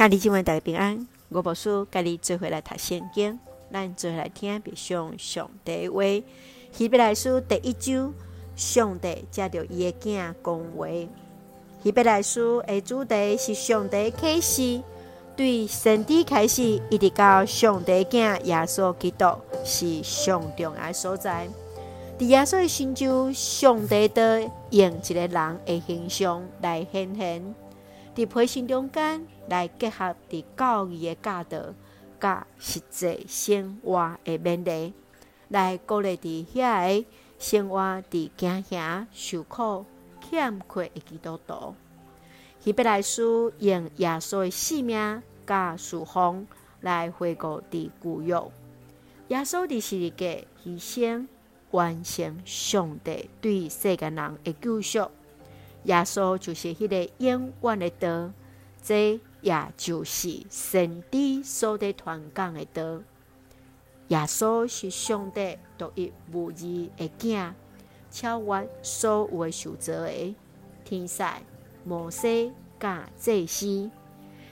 兄弟姊妹大家平安，我无事，甲你做伙来读圣经，咱做伙来听别上上帝话。希伯来书第一章，上帝借着伊个囝讲话。希伯来书的主题是上帝启示，对先知开始，一直到上帝囝耶稣基督是上重要所在。伫耶稣的心中，上帝的用一个人的形象来显现，伫培训中间来结合伫教义的教导，甲实际生活的勉励，来鼓励伫遐个生活伫惊吓、受苦、欠缺的基督徒。希伯来书用耶稣的性命甲事奉来回顾伫旧约，耶稣伫十字架牺牲。完成上帝对世间人的救赎，耶稣就是迄个永远的道，这也就是先知所在传讲的道。耶稣是上帝独一无二的囝，超越所有的受造的天使、摩西、甲祭司。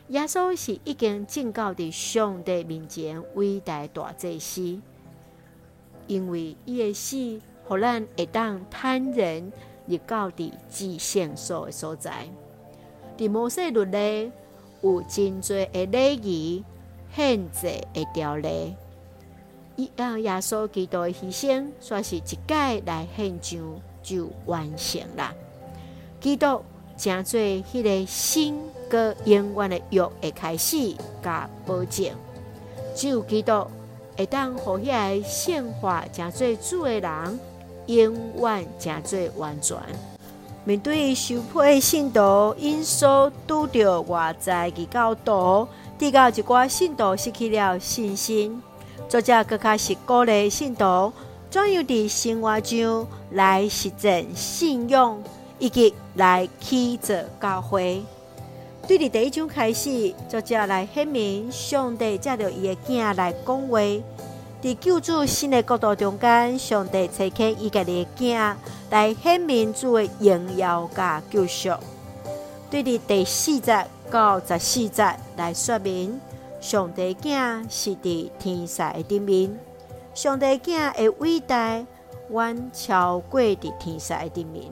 耶稣是已经进到伫上帝面前伟大大祭司。因为伊的死，互咱会当坦然入到伫至圣所的所在。伫摩西律例有真济的礼仪、献祭的条例，伊让耶稣基督的牺牲，算是一概来献上就完成了。基督成做迄个新个永远的约的开始甲保证，只有基督。会当互遐个圣化成做主的人，永远成做完全。面对受迫的信徒，因所拄着外在的教导，直到一寡信徒失去了信心。作者更加是鼓励信徒，怎样伫生活中来实践信仰，以及来去做教会。对伫第一章开始，作者来显明上帝借着伊的囝来讲话。伫救主新的国度中间，上帝差遣伊家己的囝来显明主的荣耀甲救赎。对伫第四节到十四节来说明，上帝囝是伫天使的顶面，上帝囝的伟大远超过伫天使的顶面，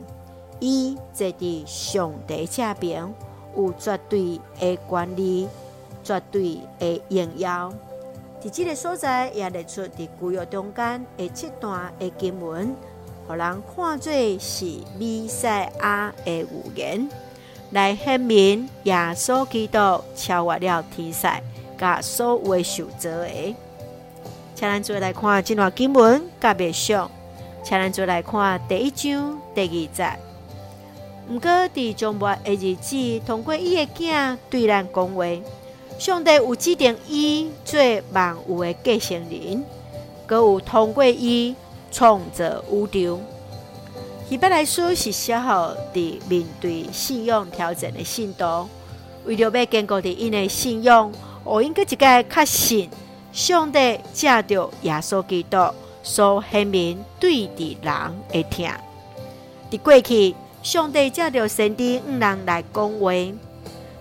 伊坐伫上帝这边。有绝对的管理，绝对的荣耀。伫即个所在也列出伫旧约中间的七段的经文，互人看做是弥赛亚的预言，来显明耶稣基督超越了天使，甲所有的受造的。请咱做来看这段经文，甲别上，请咱做来看第一章第二节。毋过，伫终末的日子，通过伊的囝对咱讲话，上帝有指定伊做万有的继承人，阁有通过伊创造宇宙。希伯来书是写予伫面对信仰挑战的信徒，为了要坚固伫因的信仰，互因阁一个确信，上帝借着耶稣基督所显明对伫人会疼，伫过去。上帝借着先知五人来讲话，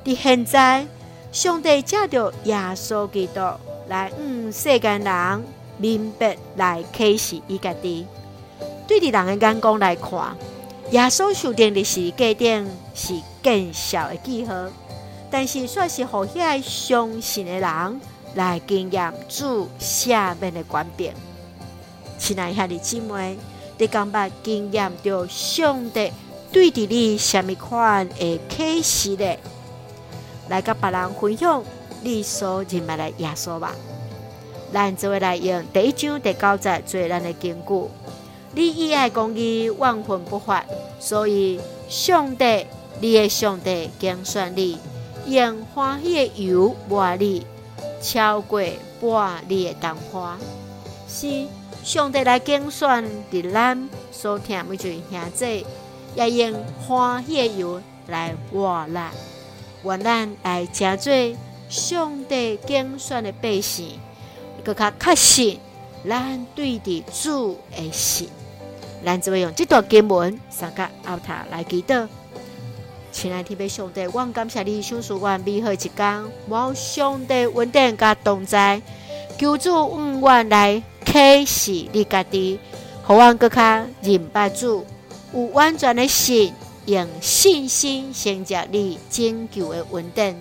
伫现在，上帝借着耶稣基督来向世间人明白来启示伊家己。对伫人的眼光来看，耶稣受定的十字架顶是见效的记号，但是却是互遐相信的人来经验主赦免的权柄。亲爱兄弟姊妹，你感觉经验着上帝？对伫你什么款的启示呢？来甲别人分享你所认识的耶稣吧。咱就会来用第一章第九节做咱的根据。你以爱公义，万分不法，所以上帝，你的上帝拣选你，用欢喜的油抹你，超过抹你的灯花。是上帝来拣选伫咱所听每一位兄弟。也用欢喜的油来活咱，愿咱来成做上帝拣选的百姓，更加确信咱对的主的信。咱就会用这段经文，三个奥塔来祈祷。亲爱的上帝，我感谢你，赏赐我美好一天，望上帝稳定加同在，求主永远来启示你家己，互我更加认白主，有完全的心，用信心承接你拯救的稳定。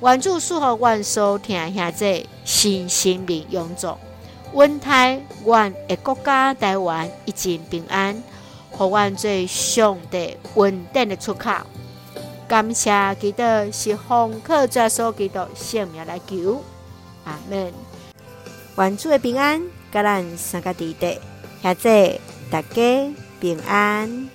愿主赐福阮所听下这新生命永驻，稳台阮的国家台湾一尽平安，互阮做上帝稳定的出口。感谢基督是奉靠耶稣基督圣名来求，阿门。愿主的平安，甲咱三个弟弟，下这大家平安。